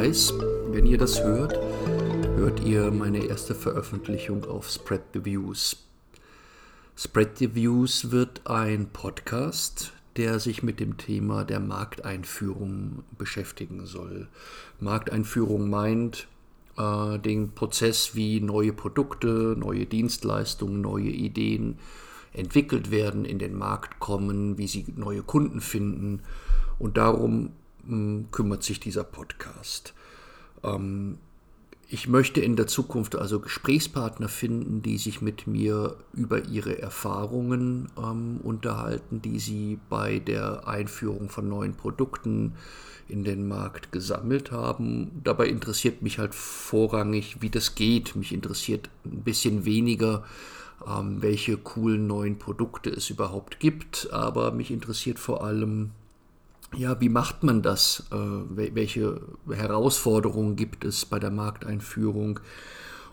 Weiß. Wenn ihr das hört, hört ihr meine erste Veröffentlichung auf Spread the Views. Spread the Views wird ein Podcast, der sich mit dem Thema der Markteinführung beschäftigen soll. Markteinführung meint äh, den Prozess, wie neue Produkte, neue Dienstleistungen, neue Ideen entwickelt werden, in den Markt kommen, wie sie neue Kunden finden. Und darum kümmert sich dieser Podcast. Ähm, ich möchte in der Zukunft also Gesprächspartner finden, die sich mit mir über ihre Erfahrungen ähm, unterhalten, die sie bei der Einführung von neuen Produkten in den Markt gesammelt haben. Dabei interessiert mich halt vorrangig, wie das geht. Mich interessiert ein bisschen weniger, ähm, welche coolen neuen Produkte es überhaupt gibt, aber mich interessiert vor allem, ja, wie macht man das? Äh, welche Herausforderungen gibt es bei der Markteinführung?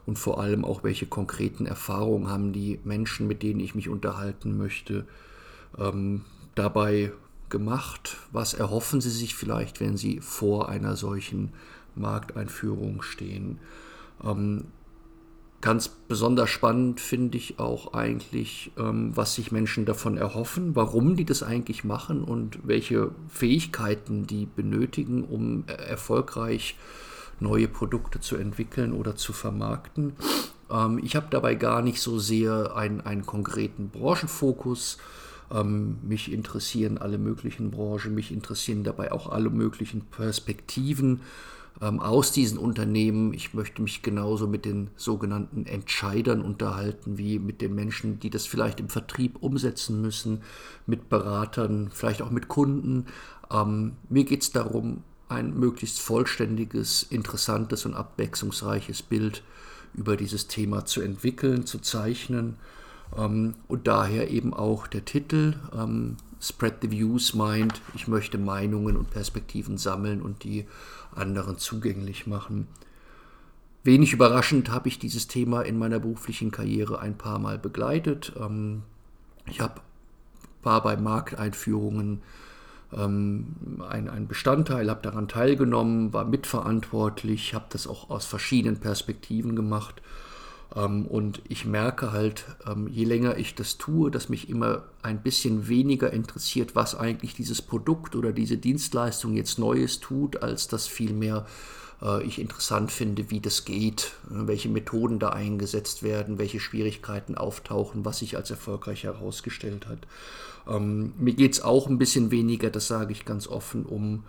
Und vor allem auch, welche konkreten Erfahrungen haben die Menschen, mit denen ich mich unterhalten möchte, ähm, dabei gemacht? Was erhoffen sie sich vielleicht, wenn sie vor einer solchen Markteinführung stehen? Ganz besonders spannend finde ich auch eigentlich, ähm, was sich Menschen davon erhoffen, warum die das eigentlich machen und welche Fähigkeiten die benötigen, um äh, erfolgreich neue Produkte zu entwickeln oder zu vermarkten. Ähm, ich habe dabei gar nicht so sehr einen, einen konkreten Branchenfokus. Ähm, mich interessieren alle möglichen Branchen, mich interessieren dabei auch alle möglichen Perspektiven ähm, aus diesen Unternehmen. Ich möchte mich genauso mit den sogenannten Entscheidern unterhalten, wie mit den Menschen, die das vielleicht im Vertrieb umsetzen müssen, mit Beratern, vielleicht auch mit Kunden. Ähm, mir geht es darum, ein möglichst vollständiges, interessantes und abwechslungsreiches Bild über dieses Thema zu entwickeln, zu zeichnen. Ähm, und daher eben auch der Titel ähm, Spread the Views meint, ich möchte Meinungen und Perspektiven sammeln und die anderen zugänglich machen. Wenig überraschend habe ich dieses Thema in meiner beruflichen Karriere ein paar Mal begleitet. Ähm, ich habe, war bei Markteinführungen ein, ein Bestandteil, habe daran teilgenommen, war mitverantwortlich, habe das auch aus verschiedenen Perspektiven gemacht und ich merke halt, ähm, je länger ich das tue, dass mich immer ein bisschen weniger interessiert, was eigentlich dieses Produkt oder diese Dienstleistung jetzt Neues tut, als dass vielmehr äh, ich interessant finde, wie das geht, äh, welche Methoden da eingesetzt werden, welche Schwierigkeiten auftauchen, was sich als erfolgreich herausgestellt hat. Ähm, mir geht es auch ein bisschen weniger, das sage ich ganz offen, um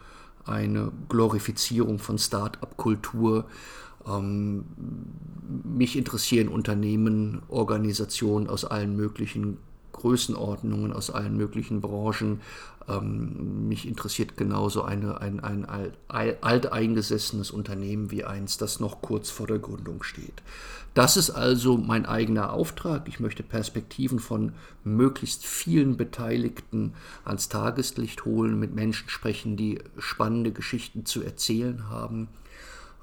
eine Glorifizierung von Start-up-Kultur. Ähm, mich interessieren Unternehmen, Organisationen aus allen möglichen Größenordnungen, aus allen möglichen Branchen. Ähm, mich interessiert genauso eine, ein, ein alteingesessenes Unternehmen wie eins, das noch kurz vor der Gründung steht. Das ist also mein eigener Auftrag. Ich möchte Perspektiven von möglichst vielen Beteiligten ans Tageslicht holen, mit Menschen sprechen, die spannende Geschichten zu erzählen haben.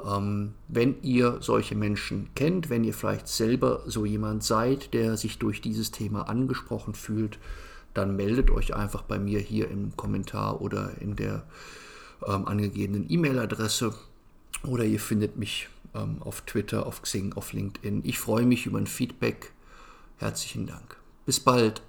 Ähm, wenn ihr solche Menschen kennt, wenn ihr vielleicht selber so jemand seid, der sich durch dieses Thema angesprochen fühlt, dann meldet euch einfach bei mir hier im Kommentar oder in der ähm, angegebenen E-Mail-Adresse oder ihr findet mich ähm, auf Twitter, auf Xing, auf LinkedIn. Ich freue mich über ein Feedback. Herzlichen Dank. Bis bald.